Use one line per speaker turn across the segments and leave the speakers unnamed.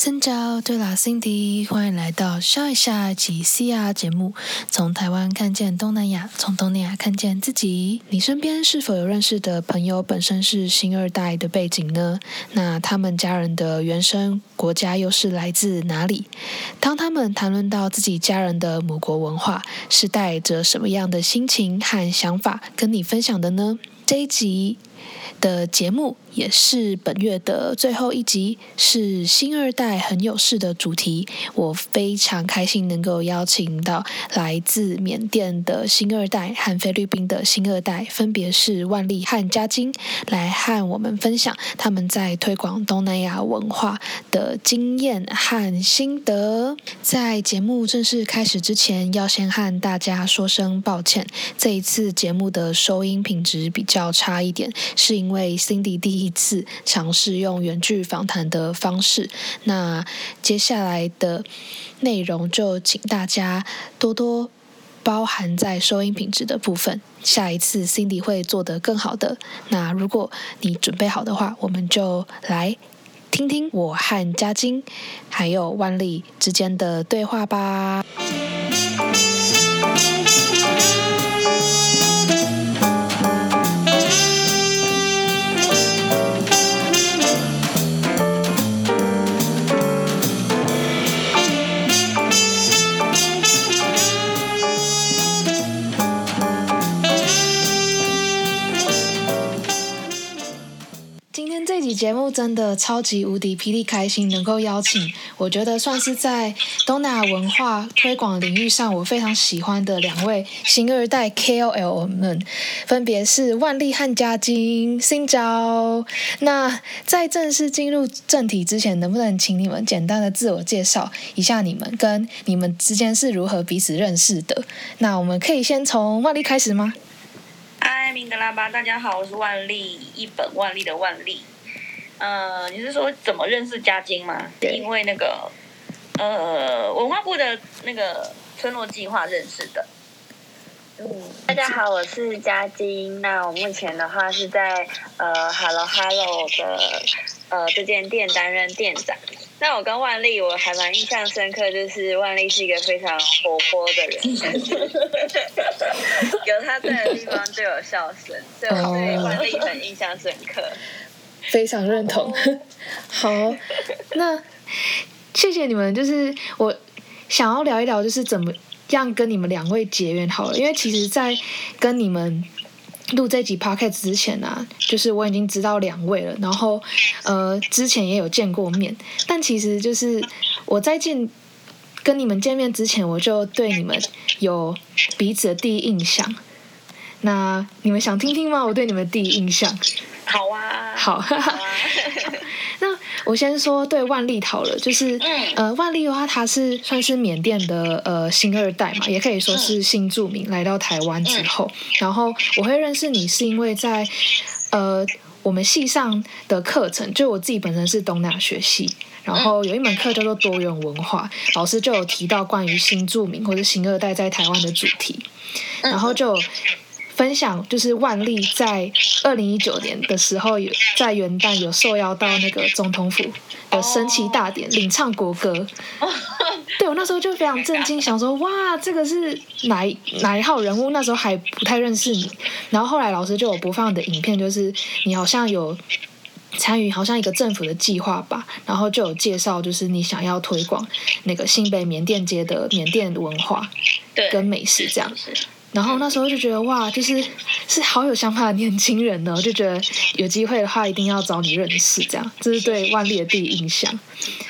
新交对啦，Cindy，欢迎来到笑一下及 CR 节目。从台湾看见东南亚，从东南亚看见自己。你身边是否有认识的朋友本身是新二代的背景呢？那他们家人的原生国家又是来自哪里？当他们谈论到自己家人的母国文化，是带着什么样的心情和想法跟你分享的呢？这一集的节目。也是本月的最后一集，是新二代很有事的主题。我非常开心能够邀请到来自缅甸的新二代和菲律宾的新二代，分别是万丽和嘉晶，来和我们分享他们在推广东南亚文化的经验和心得。在节目正式开始之前，要先和大家说声抱歉，这一次节目的收音品质比较差一点，是因为 Cindy 第一。一次尝试用远距访谈的方式，那接下来的内容就请大家多多包含在收音品质的部分。下一次 Cindy 会做得更好的。那如果你准备好的话，我们就来听听我和嘉晶还有万丽之间的对话吧。真的超级无敌霹雳开心，能够邀请我觉得算是在东南亚文化推广领域上我非常喜欢的两位新二代 KOL 们，分别是万丽和嘉晶。新招。那在正式进入正题之前，能不能请你们简单的自我介绍一下你们跟你们之间是如何彼此认识的？那我们可以先从万丽开始吗？
嗨，明德拉巴，大家好，我是万丽，一本万利的万丽。呃，你是说怎么认识嘉晶吗？因为那个呃文化部的那个村落计划认识的。
嗯，大家好，我是嘉晶。那我目前的话是在呃 Hello Hello 的呃这间店担任店长。那我跟万丽我还蛮印象深刻，就是万丽是一个非常活泼的人，有他在的地方就有笑声，所以我对万丽很印象深刻。
非常认同。好，那谢谢你们。就是我想要聊一聊，就是怎么样跟你们两位结缘好了。因为其实，在跟你们录这集 podcast 之前呢，就是我已经知道两位了，然后呃，之前也有见过面。但其实就是我在见跟你们见面之前，我就对你们有彼此的第一印象。那你们想听听吗？我对你们第一印象。
好啊，
好，那我先说对万利好了，就是呃，万利的话，他是算是缅甸的呃新二代嘛，也可以说是新住民来到台湾之后，然后我会认识你是因为在呃我们系上的课程，就我自己本身是东南学系，然后有一门课叫做多元文化，老师就有提到关于新住民或者新二代在台湾的主题，然后就。分享就是万历在二零一九年的时候，有在元旦有受邀到那个总统府的升旗大典领唱国歌。对我那时候就非常震惊，想说哇，这个是哪哪一号人物？那时候还不太认识你。然后后来老师就有播放的影片，就是你好像有参与，好像一个政府的计划吧。然后就有介绍，就是你想要推广那个新北缅甸街的缅甸文化跟美食这样。然后那时候就觉得哇，就是是好有想法的年轻人呢，就觉得有机会的话一定要找你认识，这样这是对万丽的第一印象。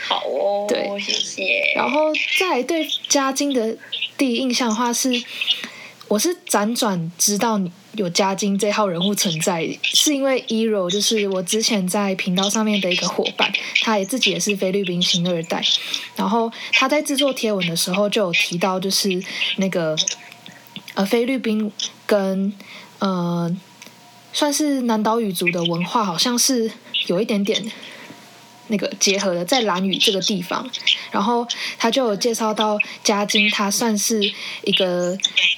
好哦，对，谢谢。
然后再对嘉靖的第一印象的话是，我是辗转知道有嘉靖这号人物存在，是因为 Ero 就是我之前在频道上面的一个伙伴，他也自己也是菲律宾新二代，然后他在制作贴文的时候就有提到，就是那个。呃，菲律宾跟呃，算是南岛语族的文化，好像是有一点点那个结合的，在兰屿这个地方。然后他就有介绍到嘉晶，他算是一个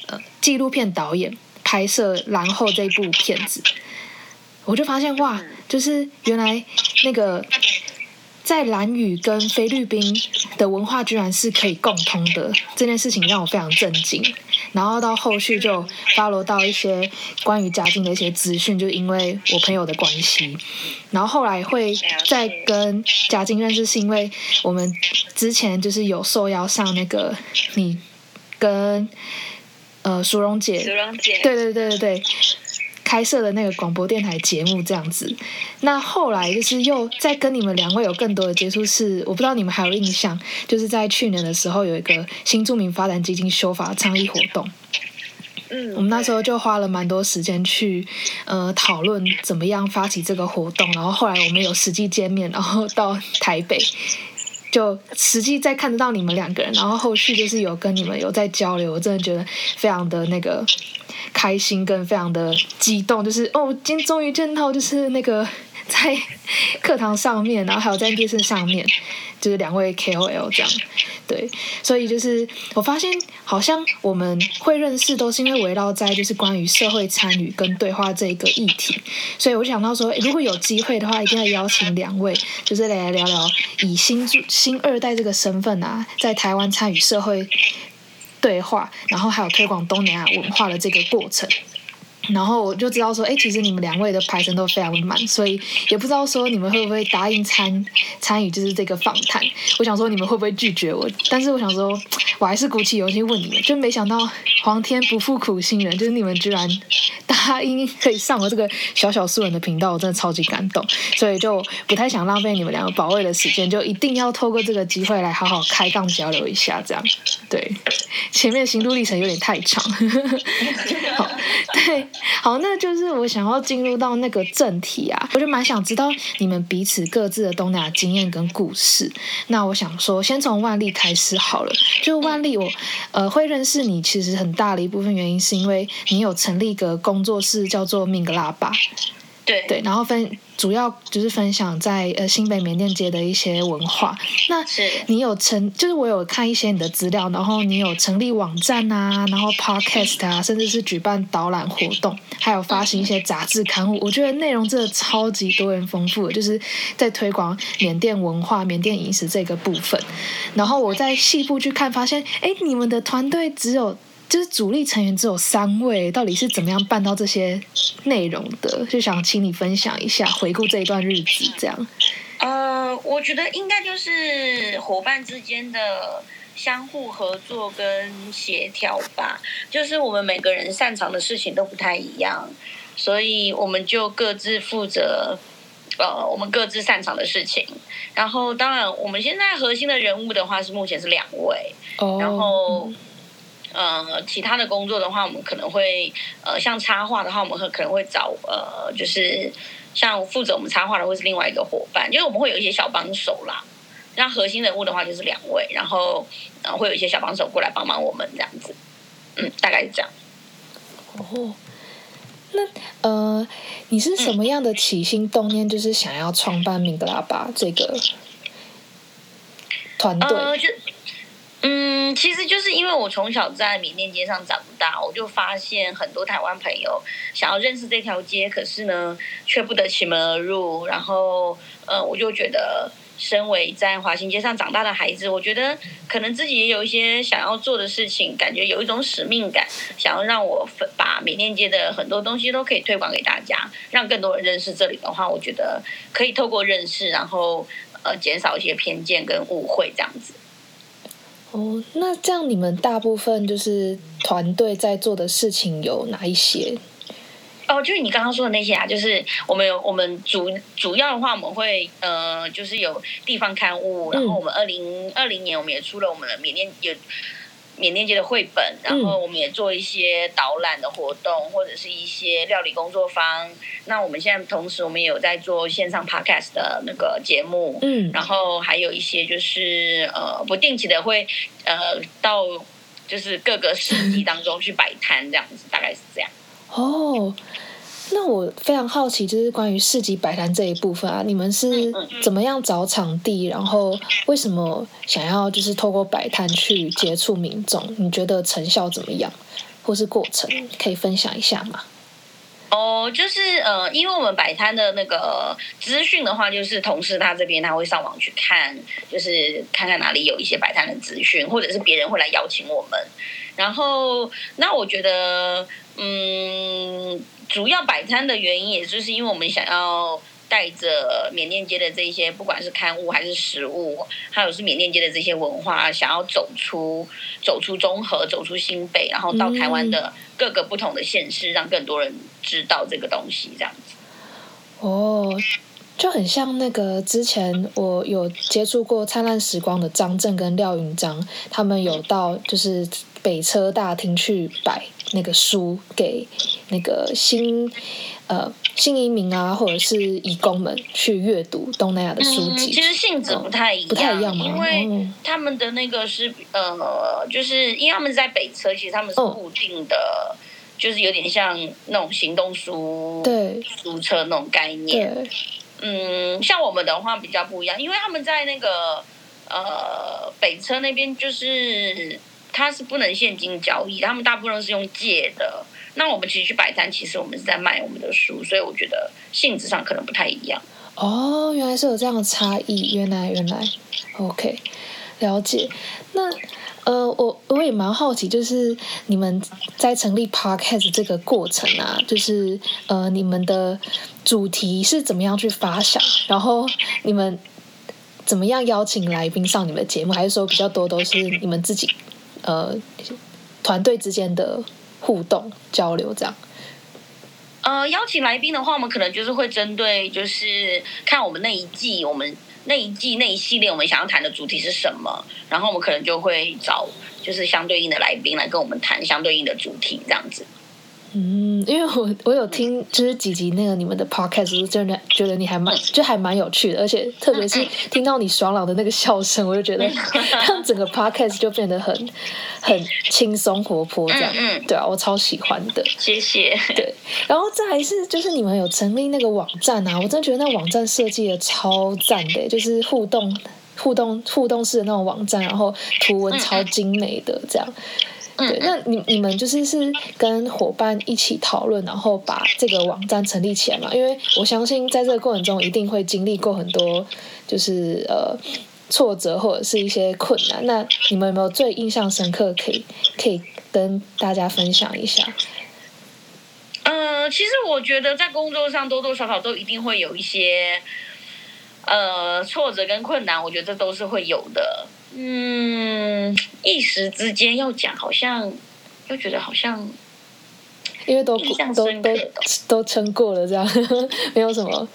呃纪录片导演，拍摄《然后》这部片子，我就发现哇，就是原来那个。在蓝屿跟菲律宾的文化居然是可以共通的，这件事情让我非常震惊。然后到后续就 follow 到一些关于家境的一些资讯，就因为我朋友的关系，然后后来会再跟家境认识，是因为我们之前就是有受邀上那个你跟呃苏荣姐，
淑荣姐，
对对对对对。开设的那个广播电台节目这样子，那后来就是又在跟你们两位有更多的接触，是我不知道你们还有印象，就是在去年的时候有一个新著名发展基金修法倡议活动，
嗯，
我们那时候就花了蛮多时间去呃讨论怎么样发起这个活动，然后后来我们有实际见面，然后到台北就实际在看得到你们两个人，然后后续就是有跟你们有在交流，我真的觉得非常的那个。开心跟非常的激动，就是哦，今天终于见到，就是那个在课堂上面，然后还有在电视上面，就是两位 KOL 这样，对，所以就是我发现好像我们会认识，都是因为围绕在就是关于社会参与跟对话这一个议题，所以我想到说，如果有机会的话，一定要邀请两位，就是来聊聊以新新二代这个身份啊，在台湾参与社会。对话，然后还有推广东南亚文化的这个过程，然后我就知道说，哎，其实你们两位的排程都非常满，所以也不知道说你们会不会答应参参与就是这个访谈。我想说你们会不会拒绝我，但是我想说，我还是鼓起勇气问你们，就没想到皇天不负苦心人，就是你们居然。答应可以上我这个小小素人的频道，我真的超级感动，所以就不太想浪费你们两个宝贵的时间，就一定要透过这个机会来好好开杠交流一下，这样对。前面行路历程有点太长，好，对，好，那就是我想要进入到那个正题啊，我就蛮想知道你们彼此各自的东南亚经验跟故事。那我想说，先从万历开始好了，就万历，我呃会认识你，其实很大的一部分原因是因为你有成立一个工作。做事叫做明格拉巴，
对
对，然后分主要就是分享在呃新北缅甸街的一些文化。那你有成，就是我有看一些你的资料，然后你有成立网站啊，然后 podcast 啊，甚至是举办导览活动，还有发行一些杂志刊物。我觉得内容真的超级多元丰富，就是在推广缅甸文化、缅甸饮食这个部分。然后我在细部去看，发现哎，你们的团队只有。就是主力成员只有三位，到底是怎么样办到这些内容的？就想请你分享一下，回顾这一段日子，这样。
呃，我觉得应该就是伙伴之间的相互合作跟协调吧。就是我们每个人擅长的事情都不太一样，所以我们就各自负责呃我们各自擅长的事情。然后，当然我们现在核心的人物的话是目前是两位，然后。呃，其他的工作的话，我们可能会呃，像插画的话，我们会可能会找呃，就是像负责我们插画的，会是另外一个伙伴，因为我们会有一些小帮手啦。那核心人物的话就是两位，然后呃，会有一些小帮手过来帮忙我们这样子。嗯，大概是这样。
哦，那呃，你是什么样的起心动念，就是想要创办明格拉巴这个团队？
嗯，其实就是因为我从小在缅甸街上长大，我就发现很多台湾朋友想要认识这条街，可是呢却不得其门而入。然后，呃，我就觉得，身为在华新街上长大的孩子，我觉得可能自己也有一些想要做的事情，感觉有一种使命感，想要让我把缅甸街的很多东西都可以推广给大家，让更多人认识这里的话，我觉得可以透过认识，然后呃减少一些偏见跟误会这样子。
哦，那这样你们大部分就是团队在做的事情有哪一些？
哦，就是你刚刚说的那些啊，就是我们有我们主主要的话，我们会呃，就是有地方刊物，然后我们二零二零年我们也出了我们的缅甸有。缅甸街的绘本，然后我们也做一些导览的活动，或者是一些料理工作坊。那我们现在同时，我们也有在做线上 podcast 的那个节目，嗯，然后还有一些就是呃不定期的会呃到就是各个市集当中去摆摊，这样子大概是这样。
哦。那我非常好奇，就是关于市集摆摊这一部分啊，你们是怎么样找场地？然后为什么想要就是透过摆摊去接触民众？你觉得成效怎么样，或是过程可以分享一下吗？
哦，就是呃，因为我们摆摊的那个资讯的话，就是同事他这边他会上网去看，就是看看哪里有一些摆摊的资讯，或者是别人会来邀请我们。然后，那我觉得，嗯，主要摆摊的原因，也就是因为我们想要。带着缅甸街的这些，不管是刊物还是食物，还有是缅甸街的这些文化，想要走出走出中和，走出新北，然后到台湾的各个不同的县市，让更多人知道这个东西，这样子。
哦，就很像那个之前我有接触过《灿烂时光》的张震跟廖云章，他们有到就是北车大厅去摆那个书给那个新。呃，新移民啊，或者是移工们去阅读东南亚的书籍，
其实性质不太一样，
不太一样吗？
因为他们的那个是呃，就是因为他们在北车，其实他们是固定的，就是有点像那种行动书
对
书车那种概念。嗯，像我们的话比较不一样，因为他们在那个呃北车那边，就是它是不能现金交易，他们大部分是用借的。那我们其实去摆摊，其实我们是在卖我们的书，所以我觉得性质上可能不太一样。
哦，原来是有这样的差异，原来原来，OK，了解。那呃，我我也蛮好奇，就是你们在成立 Podcast 这个过程啊，就是呃，你们的主题是怎么样去发想，然后你们怎么样邀请来宾上你们的节目，还是说比较多都是你们自己呃团队之间的？互动交流这样，
呃，邀请来宾的话，我们可能就是会针对，就是看我们那一季，我们那一季那一系列，我们想要谈的主题是什么，然后我们可能就会找就是相对应的来宾来跟我们谈相对应的主题，这样子。
嗯，因为我我有听就是几集那个你们的 podcast，真的觉得你还蛮就还蛮有趣的，而且特别是听到你爽朗的那个笑声，我就觉得 让整个 podcast 就变得很很轻松活泼这样。嗯，对啊，我超喜欢的。
谢谢。
对，然后再来是就是你们有成立那个网站啊，我真的觉得那网站设计的超赞的，就是互动互动互动式的那种网站，然后图文超精美的这样。对，那你你们就是是跟伙伴一起讨论，然后把这个网站成立起来嘛？因为我相信在这个过程中一定会经历过很多，就是呃挫折或者是一些困难。那你们有没有最印象深刻可以可以跟大家分享一下？
呃，其实我觉得在工作上多多少少都一定会有一些呃挫折跟困难，我觉得这都是会有的。嗯，一时之间要讲，好像又觉得好像，
因为都都都都撑过了，这样 没有什么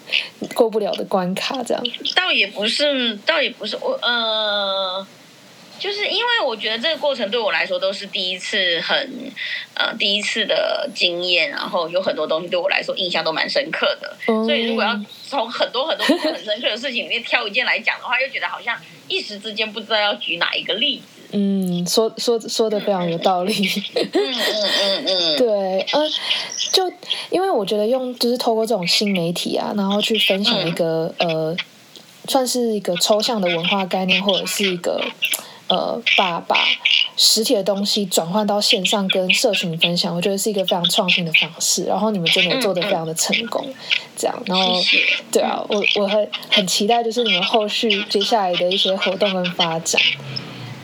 过不了的关卡，这样。
倒也不是，倒也不是，我呃。就是因为我觉得这个过程对我来说都是第一次，很呃第一次的经验，然后有很多东西对我来说印象都蛮深刻的。所以如果要从很多很多很深刻的事情里面挑一件来讲的话，又觉得好像一时之间不知道要举哪一个例子。
嗯，说说说的非常有道理。嗯嗯嗯嗯，对，呃，就因为我觉得用就是透过这种新媒体啊，然后去分享一个呃，算是一个抽象的文化概念，或者是一个。呃，把把实体的东西转换到线上跟社群分享，我觉得是一个非常创新的方式。然后你们真的做的非常的成功，这样。然后，对啊，我我很很期待，就是你们后续接下来的一些活动跟发展。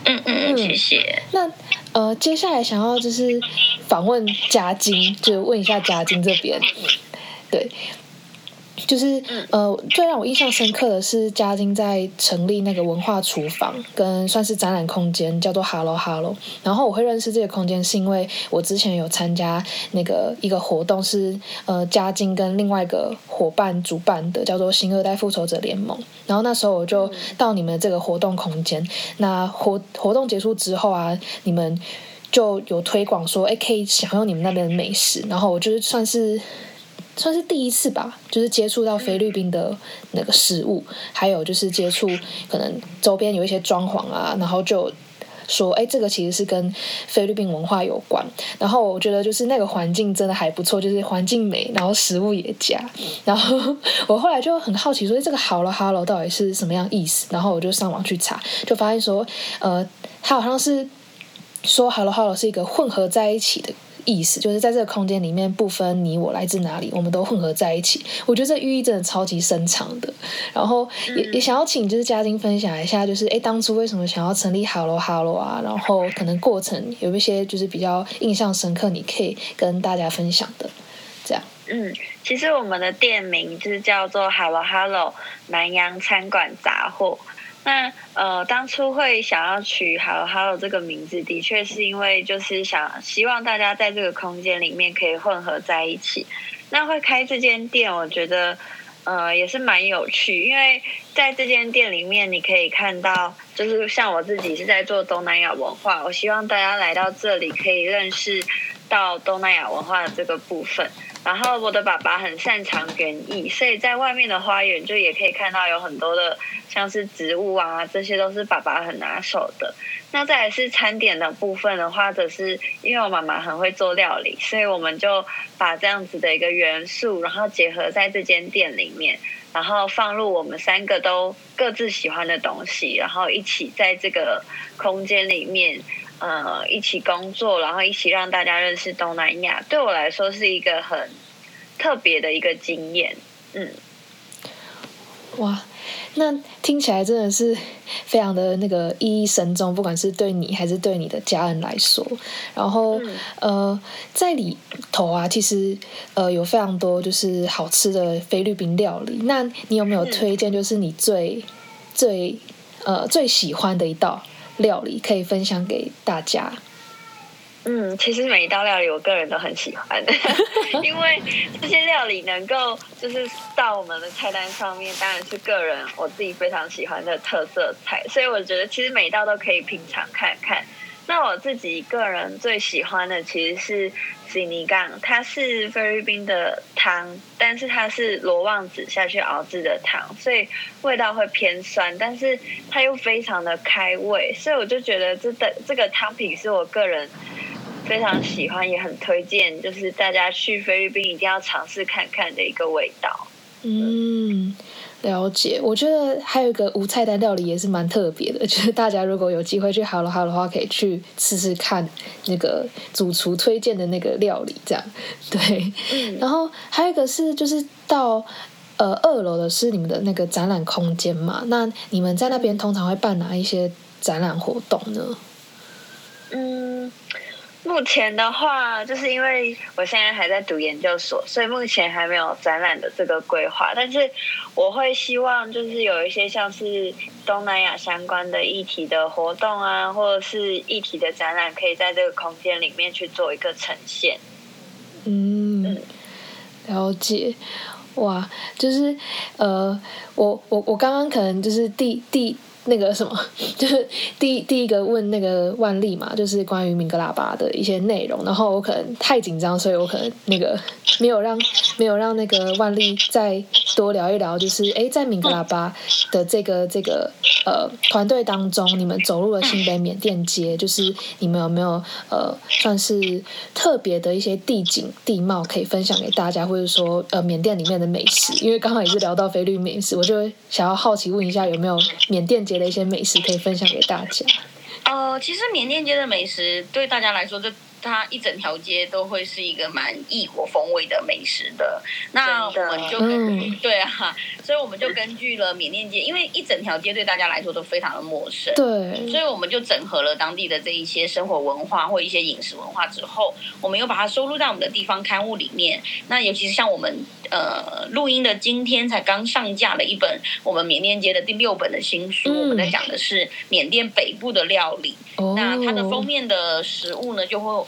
嗯嗯嗯，谢谢。
那呃，接下来想要就是访问嘉金，就问一下嘉金这边，对。就是呃，最让我印象深刻的是嘉金在成立那个文化厨房，跟算是展览空间，叫做 Hello Hello。然后我会认识这个空间，是因为我之前有参加那个一个活动，是呃嘉金跟另外一个伙伴主办的，叫做新二代复仇者联盟。然后那时候我就到你们这个活动空间，那活活动结束之后啊，你们就有推广说，哎，可以享用你们那边的美食。然后我就是算是。算是第一次吧，就是接触到菲律宾的那个食物，还有就是接触可能周边有一些装潢啊，然后就说，哎，这个其实是跟菲律宾文化有关。然后我觉得就是那个环境真的还不错，就是环境美，然后食物也佳。然后我后来就很好奇，说这个好了，Hello 到底是什么样意思？然后我就上网去查，就发现说，呃，它好像是说 Hello Hello 是一个混合在一起的。意思，就是在这个空间里面不分你我来自哪里，我们都混合在一起。我觉得这寓意真的超级深长的。然后也也想要请就是嘉靖分享一下，就是哎当初为什么想要成立 Hello Hello 啊？然后可能过程有一些就是比较印象深刻，你可以跟大家分享的。这样，
嗯，其实我们的店名就是叫做 Hello Hello 南洋餐馆杂货。那呃，当初会想要取 “Hello Hello” 这个名字，的确是因为就是想希望大家在这个空间里面可以混合在一起。那会开这间店，我觉得呃也是蛮有趣，因为在这间店里面，你可以看到，就是像我自己是在做东南亚文化，我希望大家来到这里可以认识到东南亚文化的这个部分。然后我的爸爸很擅长园艺，所以在外面的花园就也可以看到有很多的像是植物啊，这些都是爸爸很拿手的。那再来是餐点的部分的话，则是因为我妈妈很会做料理，所以我们就把这样子的一个元素，然后结合在这间店里面，然后放入我们三个都各自喜欢的东西，然后一起在这个空间里面。呃，一起工作，然后一起让大家认识东南亚，对我来说是一个很特别的一个经验。嗯，
哇，那听起来真的是非常的那个意义深重，不管是对你还是对你的家人来说。然后呃，在里头啊，其实呃有非常多就是好吃的菲律宾料理。那你有没有推荐，就是你最最呃最喜欢的一道？料理可以分享给大家。
嗯，其实每一道料理我个人都很喜欢，因为这些料理能够就是到我们的菜单上面，当然是个人我自己非常喜欢的特色菜，所以我觉得其实每一道都可以品尝看看。那我自己个人最喜欢的其实是西尼杠，它是菲律宾的汤，但是它是罗旺子下去熬制的汤，所以味道会偏酸，但是它又非常的开胃，所以我就觉得这的这个汤品是我个人非常喜欢，也很推荐，就是大家去菲律宾一定要尝试看看的一个味道。
嗯。了解，我觉得还有一个无菜单料理也是蛮特别的，就是大家如果有机会去 Hello Hello 的话，可以去试试看那个主厨推荐的那个料理，这样对。然后还有一个是，就是到呃二楼的是你们的那个展览空间嘛？那你们在那边通常会办哪一些展览活动呢？
嗯。目前的话，就是因为我现在还在读研究所，所以目前还没有展览的这个规划。但是我会希望，就是有一些像是东南亚相关的议题的活动啊，或者是议题的展览，可以在这个空间里面去做一个呈现。
嗯，了解。哇，就是呃，我我我刚刚可能就是第第。那个什么，就是第第一个问那个万历嘛，就是关于明格喇叭的一些内容。然后我可能太紧张，所以我可能那个没有让没有让那个万历再多聊一聊。就是哎，在明格喇叭的这个这个呃团队当中，你们走入了新北缅甸街，就是你们有没有呃算是特别的一些地景地貌可以分享给大家，或者说呃缅甸里面的美食？因为刚好也是聊到菲律宾美食，我就想要好奇问一下，有没有缅甸？的一些美食可以分享给大家。
呃，其实缅甸街的美食对大家来说，这它一整条街都会是一个蛮异国风味的美食的。那我们就对啊，所以我们就根据了缅甸街，因为一整条街对大家来说都非常的陌生，
对，
所以我们就整合了当地的这一些生活文化或一些饮食文化之后，我们又把它收录在我们的地方刊物里面。那尤其是像我们。呃，录音的今天才刚上架了一本我们缅甸街的第六本的新书，我们在讲的是缅甸北部的料理。那它的封面的食物呢，就会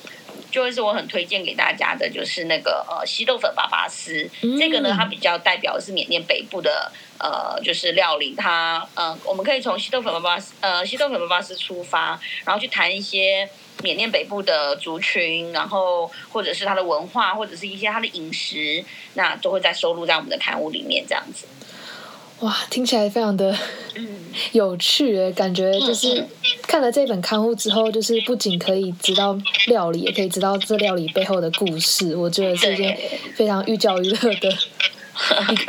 就会是我很推荐给大家的，就是那个呃稀豆粉粑粑丝。这个呢，它比较代表的是缅甸北部的呃就是料理。它呃，我们可以从稀豆粉粑粑丝呃稀豆粉粑粑丝出发，然后去谈一些。缅甸北部的族群，然后或者是它的文化，或者是一些它的饮食，那都会在收录在我们的刊物里面，这样子。
哇，听起来非常的 有趣，感觉就是看了这本刊物之后，就是不仅可以知道料理，也可以知道这料理背后的故事。我觉得是一件非常寓教于乐的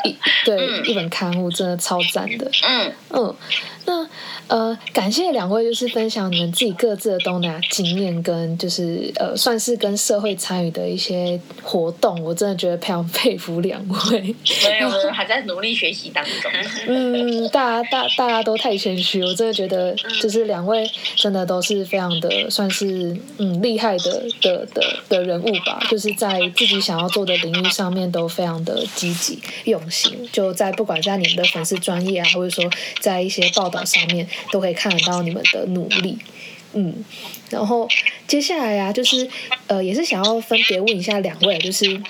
一一对一本刊物，真的超赞的。嗯嗯，那呃，感谢两位，就是分享你们自己各自的东南亚经验，跟就是呃，算是跟社会参与的一些活动，我真的觉得非常 佩服两位。
没有，还在努力学习当中。
嗯，大家大大家都太谦虚，我真的觉得就是两位真的都是非常的算是嗯厉害的的的的人物吧，就是在自己想要做的领域上面都非常的积极用心，就在不管在你们的粉丝专业啊，或者说在一些报上面。都可以看得到你们的努力，嗯，然后接下来呀，就是呃，也是想要分别问一下两位，就是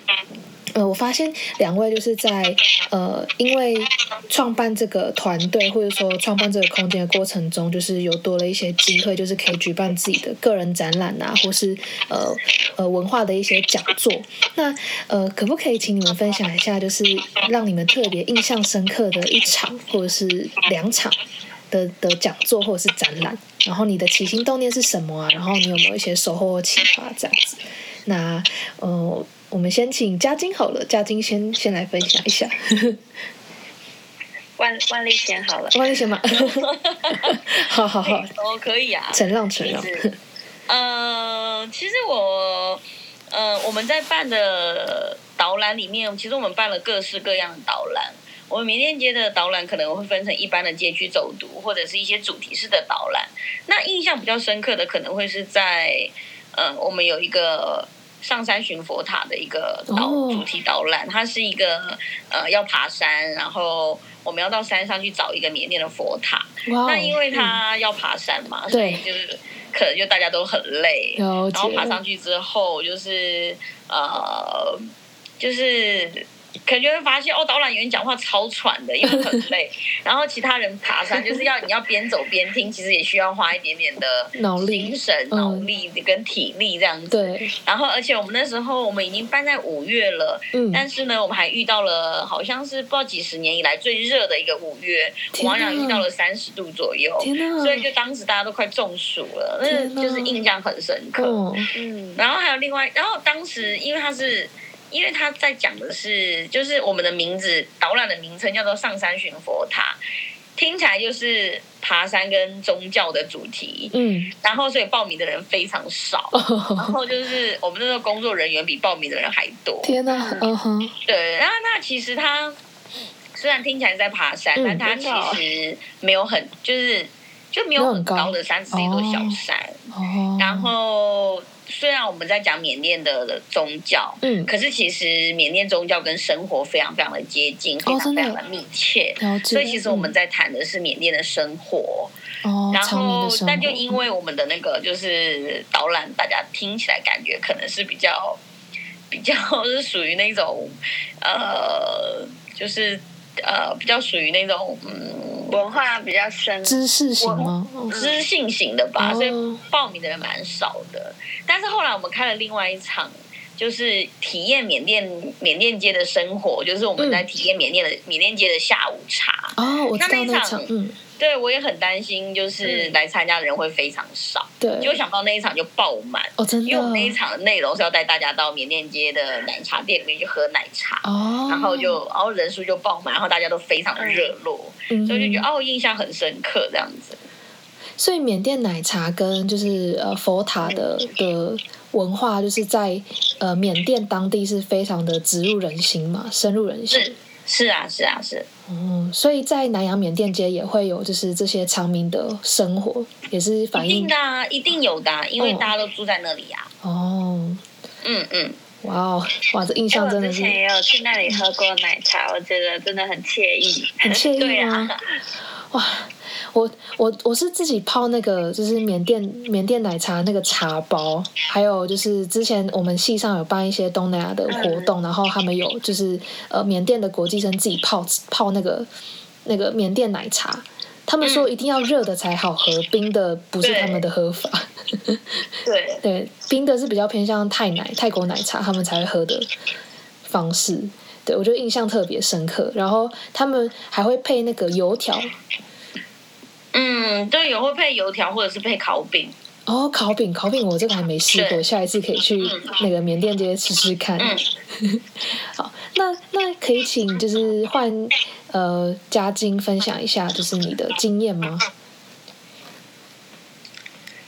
呃，我发现两位就是在呃，因为创办这个团队或者说创办这个空间的过程中，就是有多了一些机会，就是可以举办自己的个人展览啊，或是呃呃文化的一些讲座。那呃，可不可以请你们分享一下，就是让你们特别印象深刻的一场或者是两场？的的讲座或者是展览，然后你的起心动念是什么啊？然后你有没有一些收获或启发这样子？那呃，我们先请嘉晶好了，嘉晶先先来分享一下。
万万丽先好了，
万丽先吗？好 好 好，
哦，可以啊，
承让承让。
呃，其实我呃，我们在办的导览里面，其实我们办了各式各样的导览。我们缅甸街的导览可能会分成一般的街区走读，或者是一些主题式的导览。那印象比较深刻的，可能会是在，呃，我们有一个上山寻佛塔的一个导主题导览，它是一个呃要爬山，然后我们要到山上去找一个缅甸的佛塔。那因为它要爬山嘛，所以就是可能就大家都很累，然后爬上去之后就是呃就是。可能就会发现哦，导览员讲话超喘的，因为很累。然后其他人爬山就是要你要边走边听，其实也需要花一点点的
脑力、
精神、脑力跟体力这样子。
对。
然后，而且我们那时候我们已经搬在五月了，嗯。但是呢，我们还遇到了好像是不知道几十年以来最热的一个五月，往往遇到了三十度左右。所以就当时大家都快中暑了，那就是印象很深刻。嗯。然后还有另外，然后当时因为他是。因为他在讲的是，就是我们的名字导览的名称叫做上山寻佛塔，听起来就是爬山跟宗教的主题。嗯，然后所以报名的人非常少，然后就是我们那个工作人员比报名的人还多。
天哪，嗯哼，
对，然后那其实他虽然听起来在爬山，但他其实没有很就是就没有很高的山，是一座小山。哦，然后。虽然我们在讲缅甸的宗教，嗯，可是其实缅甸宗教跟生活非常非常的接近，非常非常的密切，所以其实我们在谈的是缅甸的生活。哦，然后但就因为我们的那个就是导览，大家听起来感觉可能是比较比较 是属于那种呃，就是呃比较属于那种嗯。
文化比较深，
知识型吗？
知性型的吧，所以报名的人蛮少的。但是后来我们开了另外一场，就是体验缅甸缅甸街的生活，就是我们在体验缅甸的缅甸街的下午茶。
哦，我知道那场，嗯。
对，我也很担心，就是来参加的人会非常少。
对，
结果想到那一场就爆满。
哦，真的。
因为我们那一场的内容是要带大家到缅甸街的奶茶店里面去喝奶茶。哦。然后就，然后人数就爆满，然后大家都非常的热络，所以就觉得哦，印象很深刻这样子。
所以缅甸奶茶跟就是呃佛塔的的文化，就是在呃缅甸当地是非常的植入人心嘛，深入人心。
是是啊，是啊，是。
哦，所以在南洋缅甸街也会有，就是这些长民的生活，也是反映
的，啊一定有的，因为大家都住在那里呀。
哦，
嗯嗯，
哇哦，哇，这印象真的
是。我之前也有去那里喝过奶茶，我觉得真的很惬意，
很惬意 啊？哇。我我我是自己泡那个，就是缅甸缅甸奶茶那个茶包，还有就是之前我们系上有办一些东南亚的活动，然后他们有就是呃缅甸的国际生自己泡泡那个那个缅甸奶茶，他们说一定要热的才好喝，冰的不是他们的喝法。
对
对，冰的是比较偏向泰奶泰国奶茶他们才会喝的方式。对我觉得印象特别深刻，然后他们还会配那个油条。
嗯，对，有会配油条或者是配烤饼。
哦，烤饼，烤饼，我这个还没试过，下一次可以去那个缅甸街试试看。好，那那可以请就是换呃嘉晶分享一下，就是你的经验吗？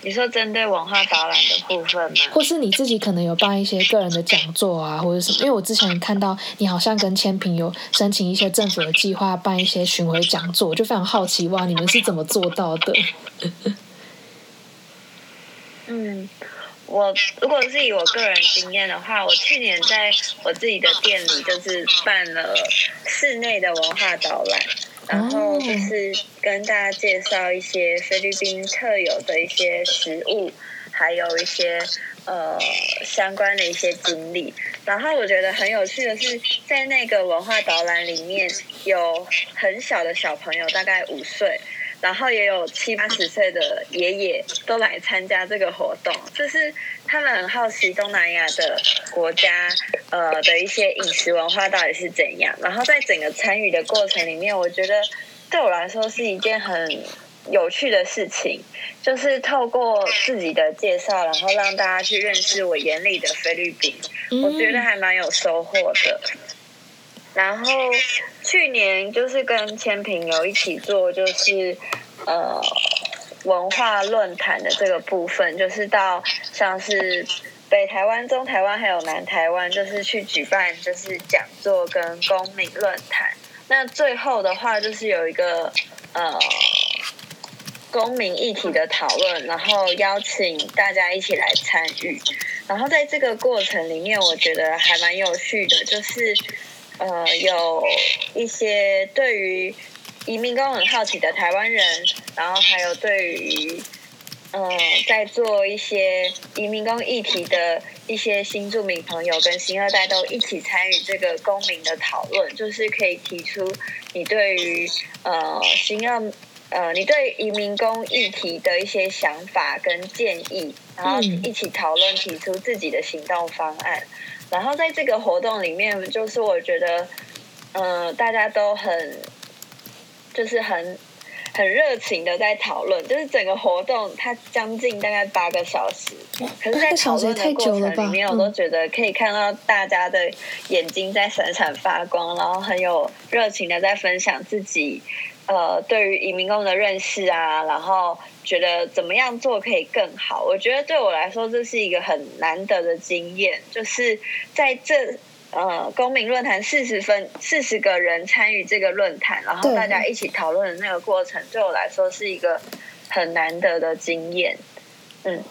你说针对文化导览的部分吗？
或是你自己可能有办一些个人的讲座啊，或者什么？因为我之前看到你好像跟千平有申请一些政府的计划，办一些巡回讲座，我就非常好奇哇，你们是怎么做到的？
嗯，我如果是以我个人经验的话，我去年在我自己的店里就是办了室内的文化导览。然后就是跟大家介绍一些菲律宾特有的一些食物，还有一些呃相关的一些经历。然后我觉得很有趣的是，在那个文化导览里面有很小的小朋友，大概五岁。然后也有七八十岁的爷爷都来参加这个活动，就是他们很好奇东南亚的国家，呃的一些饮食文化到底是怎样。然后在整个参与的过程里面，我觉得对我来说是一件很有趣的事情，就是透过自己的介绍，然后让大家去认识我眼里的菲律宾，我觉得还蛮有收获的。然后去年就是跟千平有一起做，就是呃文化论坛的这个部分，就是到像是北台湾、中台湾还有南台湾，就是去举办就是讲座跟公民论坛。那最后的话就是有一个呃公民议题的讨论，然后邀请大家一起来参与。然后在这个过程里面，我觉得还蛮有趣的，就是。呃，有一些对于移民工很好奇的台湾人，然后还有对于呃在做一些移民工议题的一些新住民朋友跟新二代都一起参与这个公民的讨论，就是可以提出你对于呃新二呃你对移民工议题的一些想法跟建议，然后一起讨论提出自己的行动方案。然后在这个活动里面，就是我觉得，嗯，大家都很，就是很很热情的在讨论，就是整个活动它将近大概八个小时，可是，在讨论的过程里面，我都觉得可以看到大家的眼睛在闪闪发光，然后很有热情的在分享自己。呃，对于移民工的认识啊，然后觉得怎么样做可以更好？我觉得对我来说，这是一个很难得的经验，就是在这呃公民论坛四十分四十个人参与这个论坛，然后大家一起讨论的那个过程，对我来说是一个很难得的经验，嗯。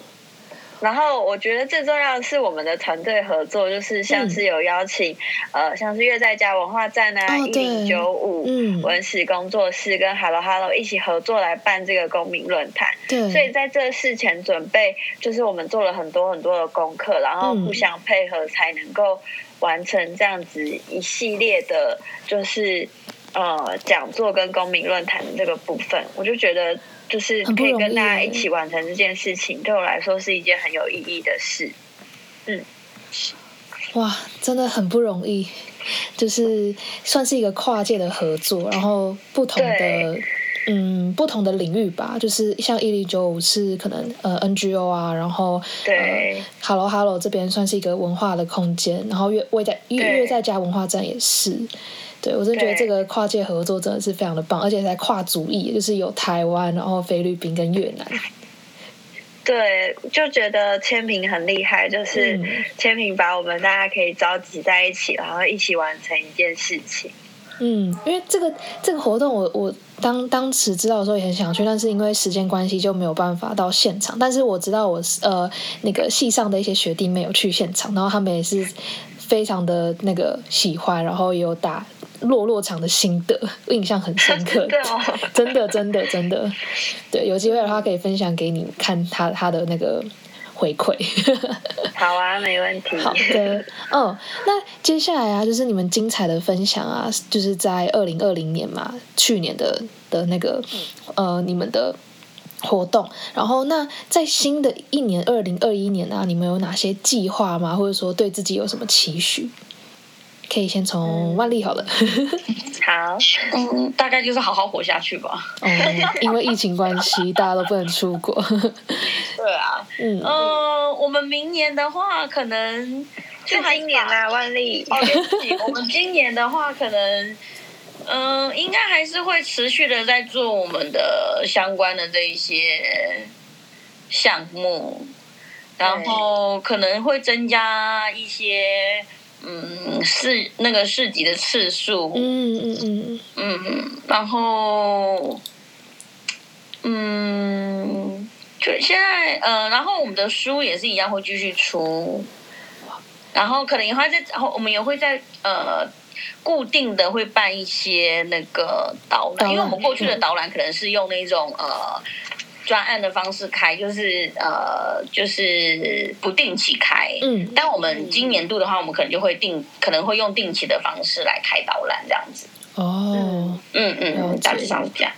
然后我觉得最重要的是我们的团队合作，就是像是有邀请，呃，像是月在家文化站啊，一零九五文史工作室跟 Hello Hello 一起合作来办这个公民论坛。
对，
所以在这事前准备，就是我们做了很多很多的功课，然后互相配合，才能够完成这样子一系列的，就是呃讲座跟公民论坛的这个部分。我就觉得。就是可以跟大家一起完成这件事情，对我来说是一件很有意义的事。嗯，
哇，真的很不容易，就是算是一个跨界的合作，然后不同的嗯不同的领域吧，就是像一零九五是可能呃 NGO 啊，然后
对
Hello Hello 这边算是一个文化的空间，然后越为在越越在家文化站也是。对，我真的觉得这个跨界合作真的是非常的棒，而且在跨族裔，就是有台湾，然后菲律宾跟越南。
对，就觉得千平很厉害，就是千平把我们大家可以召集在一起，然后一起完成一件事情。
嗯，因为这个这个活动，我我当当时知道的时候也很想去，但是因为时间关系就没有办法到现场。但是我知道我呃那个系上的一些学弟妹有去现场，然后他们也是非常的那个喜欢，然后也有打。落落场的心得，印象很深刻，真的真的真的，对，有机会的话可以分享给你看他他的那个回馈。
好啊，没问题。
好的，嗯，那接下来啊，就是你们精彩的分享啊，就是在二零二零年嘛，去年的的那个呃，你们的活动。然后，那在新的一年二零二一年啊，你们有哪些计划吗？或者说对自己有什么期许？可以先从万历好了。
好，
嗯，大概就是好好活下去吧。
哦，因为疫情关系，大家都不能出国。
对啊，嗯，呃，我们明年的话，可能
就今年啊，万历。
哦，我们今年的话，可能，嗯，应该还是会持续的在做我们的相关的这一些。项目，然后可能会增加一些嗯市那个市集的次数，
嗯嗯嗯
嗯，然后嗯，就现在呃，然后我们的书也是一样会继续出，然后可能也会在，然后我们也会在呃。固定的会办一些那个导览，因为我们过去的导览可能是用那种呃专案的方式开，就是呃就是不定期开。嗯，但我们今年度的话，我们可能就会定，可能会用定期的方式来开导览这样子。哦，嗯嗯，大致上是这样。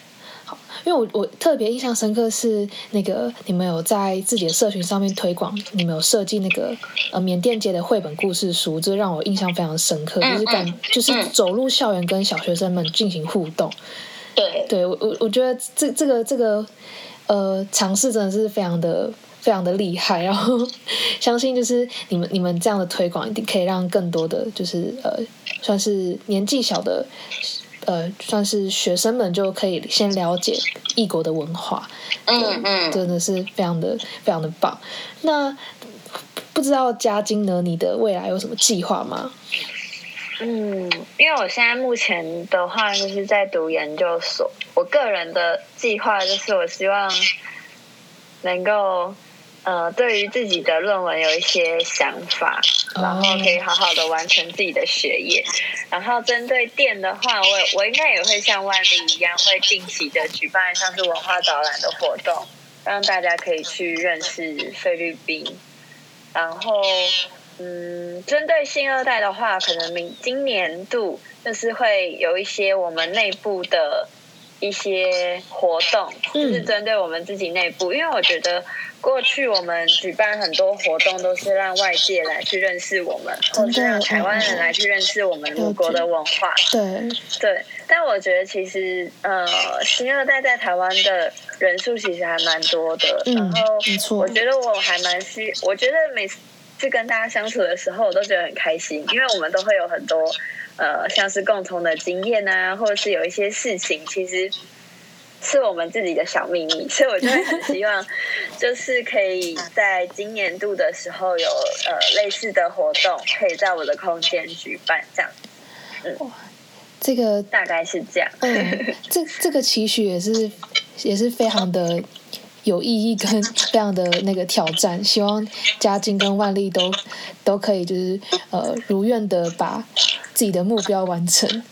因为我我特别印象深刻是那个你们有在自己的社群上面推广，你们有设计那个呃缅甸街的绘本故事书，这让我印象非常深刻，就是感就是走入校园跟小学生们进行互动。
对，
对我我我觉得这这个这个呃尝试真的是非常的非常的厉害，然后 相信就是你们你们这样的推广一定可以让更多的就是呃算是年纪小的。呃，算是学生们就可以先了解异国的文化，嗯嗯，真的是非常的非常的棒。那不知道嘉金呢？你的未来有什么计划吗？
嗯，因为我现在目前的话就是在读研究所，我个人的计划就是我希望能够。呃，对于自己的论文有一些想法，然后可以好好的完成自己的学业。然后针对店的话，我我应该也会像万丽一样，会定期的举办像是文化导览的活动，让大家可以去认识菲律宾。然后，嗯，针对新二代的话，可能明今年度就是会有一些我们内部的一些活动，就是针对我们自己内部，因为我觉得。过去我们举办很多活动，都是让外界来去认识我们，或是让台湾人来去认识我们母国的文化。
对
对，但我觉得其实呃，新二代在台湾的人数其实还蛮多的。然后，我觉得我还蛮需，我觉得每次跟大家相处的时候，我都觉得很开心，因为我们都会有很多呃，像是共同的经验啊，或者是有一些事情，其实。是我们自己的小秘密，所以我就会很希望，就是可以在今年度的时候有呃类似的活动，可以在我的空间举办这样。嗯，
这个
大概是这样。
嗯，这这个期许也是也是非常的有意义跟非常的那个挑战，希望嘉靖跟万丽都都可以就是呃如愿的把自己的目标完成。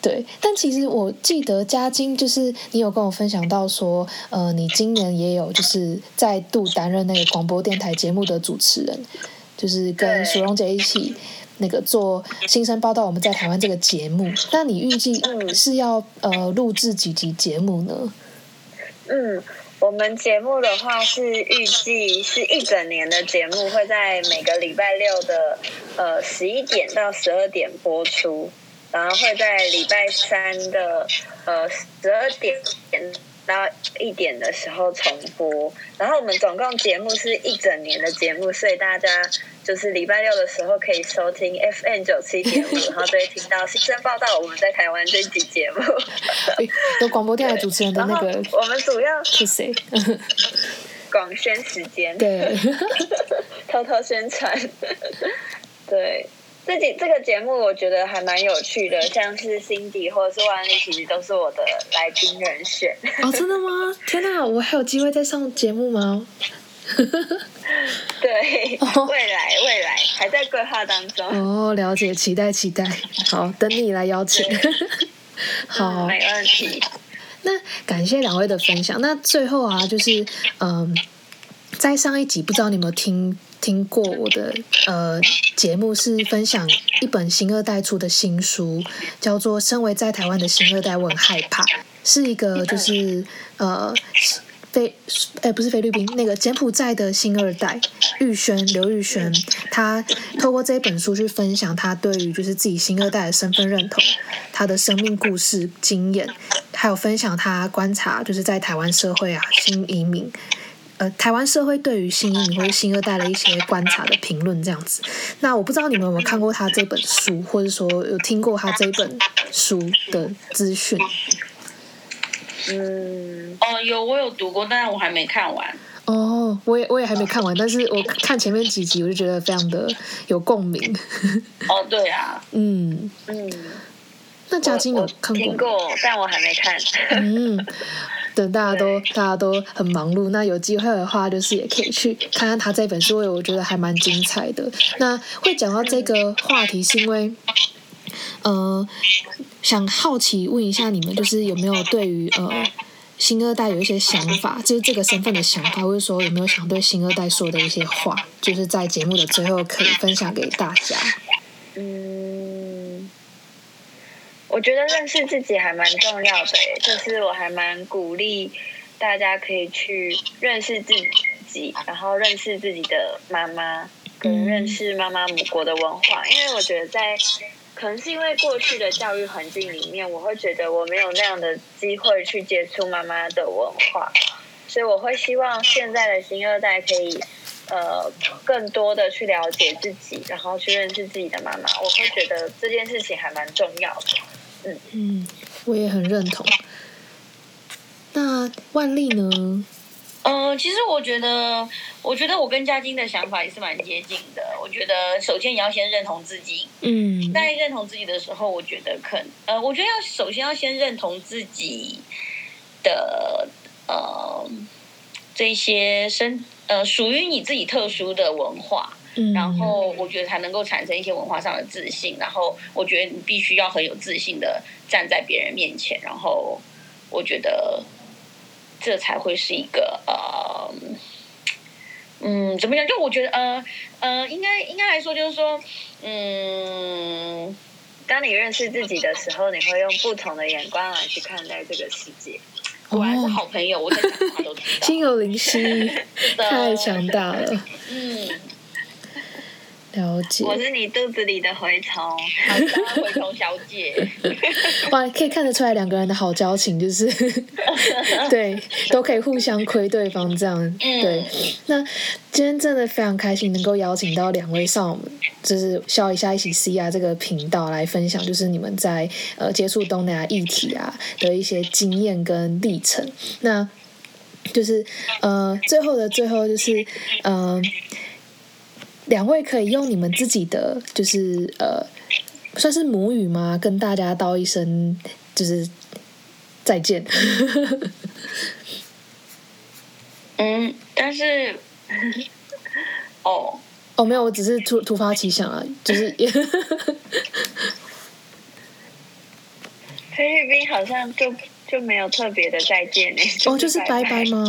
对，但其实我记得嘉金就是你有跟我分享到说，呃，你今年也有就是再度担任那个广播电台节目的主持人，就是跟苏荣姐一起那个做新生报道。我们在台湾这个节目，那你预计是要呃录制几集节目呢？
嗯，我们节目的话是预计是一整年的节目，会在每个礼拜六的呃十一点到十二点播出。然后会在礼拜三的呃十二点到一点的时候重播。然后我们总共节目是一整年的节目，所以大家就是礼拜六的时候可以收听 FM 九七点五，然后就会听到新生报道。我们在台湾这集节目，
有广播电台主持人的那个，
我们主要
是谁？
广宣时间，
对，
偷偷宣传，对。自己这个节目我觉得还蛮有趣的，像是 Cindy 或者是万丽，其实都是我的来宾人选。
哦，真的吗？天哪，我还有机会再上节目吗？
对，未来未来还在规划当中。
哦，了解，期待期待。好，等你来邀请。好，
没问题。
那感谢两位的分享。那最后啊，就是嗯，在上一集不知道你有没有听。听过我的呃节目是分享一本新二代出的新书，叫做《身为在台湾的新二代，我很害怕》，是一个就是呃菲哎不是菲律宾那个柬埔寨的新二代玉轩刘玉轩，他透过这本书去分享他对于就是自己新二代的身份认同，他的生命故事经验，还有分享他观察就是在台湾社会啊新移民。呃，台湾社会对于新移民或者新二代的一些观察的评论这样子，那我不知道你们有没有看过他这本书，或者说有听过他这本书的资讯？
嗯，哦，有，我有读过，但是我还没看完。哦，
哦，我也我也还没看完，但是我看前面几集，我就觉得非常的有共鸣。
哦，对啊，
嗯
嗯，
那嘉靖有看过？
听过，但我还没看。
嗯，等大家都大家都很忙碌，那有机会的话，就是也可以去看看他这本书，我觉得还蛮精彩的。那会讲到这个话题，是因为，呃，想好奇问一下你们，就是有没有对于呃新二代有一些想法，就是这个身份的想法，或者说有没有想对新二代说的一些话，就是在节目的最后可以分享给大家。
嗯，我觉得认识自己还蛮重要的诶，就是我还蛮鼓励大家可以去认识自己，然后认识自己的妈妈，跟认识妈妈母国的文化，因为我觉得在可能是因为过去的教育环境里面，我会觉得我没有那样的机会去接触妈妈的文化，所以我会希望现在的新二代可以。呃，更多的去了解自己，然后去认识自己的妈妈，我会觉得这件事情还蛮重要的。嗯
嗯，我也很认同。那万丽呢？
呃，其实我觉得，我觉得我跟嘉晶的想法也是蛮接近的。我觉得首先你要先认同自己。
嗯。
在认同自己的时候，我觉得可呃，我觉得要首先要先认同自己的呃这些身。呃，属于你自己特殊的文化，然后我觉得才能够产生一些文化上的自信。然后我觉得你必须要很有自信的站在别人面前，然后我觉得这才会是一个呃，嗯，怎么讲？就我觉得呃呃，应该应该来说就是说，嗯，
当你认识自己的时候，你会用不同的眼光来去看待这个世界。
果然是好朋友，我在讲话都知道。
心有灵犀，太强大了。嗯，了解。
我是你肚子里的蛔虫，
好的，蛔虫小姐。
哇，可以看得出来两个人的好交情，就是 对，都可以互相亏对方这样。对，那今天真的非常开心，能够邀请到两位上我们。就是笑一下一起 C 啊这个频道来分享，就是你们在呃接触东南亚议题啊的一些经验跟历程。那就是呃最后的最后就是呃两位可以用你们自己的就是呃算是母语吗？跟大家道一声就是再见。
嗯，但是 哦。
哦，没有，我只是突突发奇想啊，就是
菲律宾好像就就没有特别的再见呢。
哦，就是拜拜吗？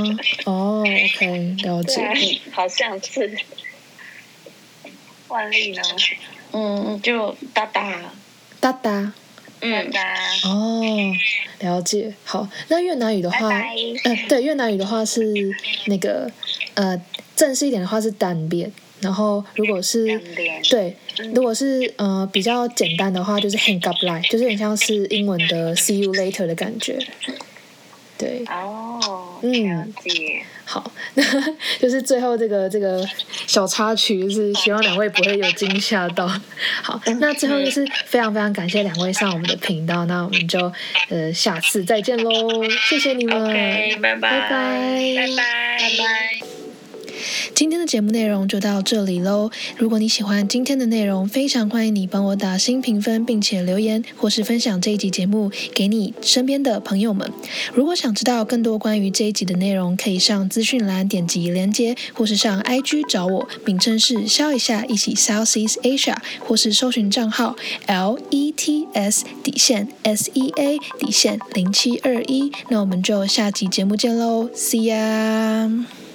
哦，OK，了解。
好像是。万历呢？
嗯，就哒哒
哒哒。
嗯哒。
哦，了解。好，那越南语的话，
嗯，
对，越南语的话是那个呃，正式一点的话是单边。然后，如果是对，如果是呃比较简单的话，就是 hang up line，就是很像是英文的 see you later 的感觉。对。
哦。嗯。
好，那就是最后这个这个小插曲，就是希望两位不会有惊吓到。好，那最后就是非常非常感谢两位上我们的频道，那我们就呃下次再见喽，谢谢你们，
拜拜，拜拜，拜拜，拜拜。
今天的节目内容就到这里喽。如果你喜欢今天的内容，非常欢迎你帮我打新评分，并且留言或是分享这一集节目给你身边的朋友们。如果想知道更多关于这一集的内容，可以上资讯栏点击连接，或是上 IG 找我，名称是笑一下一起 Southeast Asia，或是搜寻账号 L E T S 底线 S E A 底线零七二一。那我们就下集节目见喽，See ya。